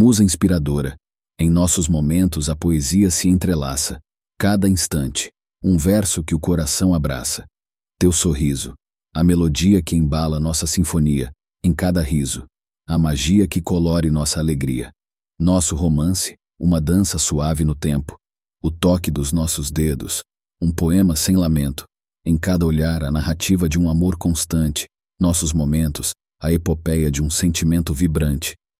musa inspiradora. Em nossos momentos a poesia se entrelaça, cada instante, um verso que o coração abraça. Teu sorriso, a melodia que embala nossa sinfonia, em cada riso, a magia que colore nossa alegria. Nosso romance, uma dança suave no tempo, o toque dos nossos dedos, um poema sem lamento, em cada olhar a narrativa de um amor constante, nossos momentos, a epopeia de um sentimento vibrante.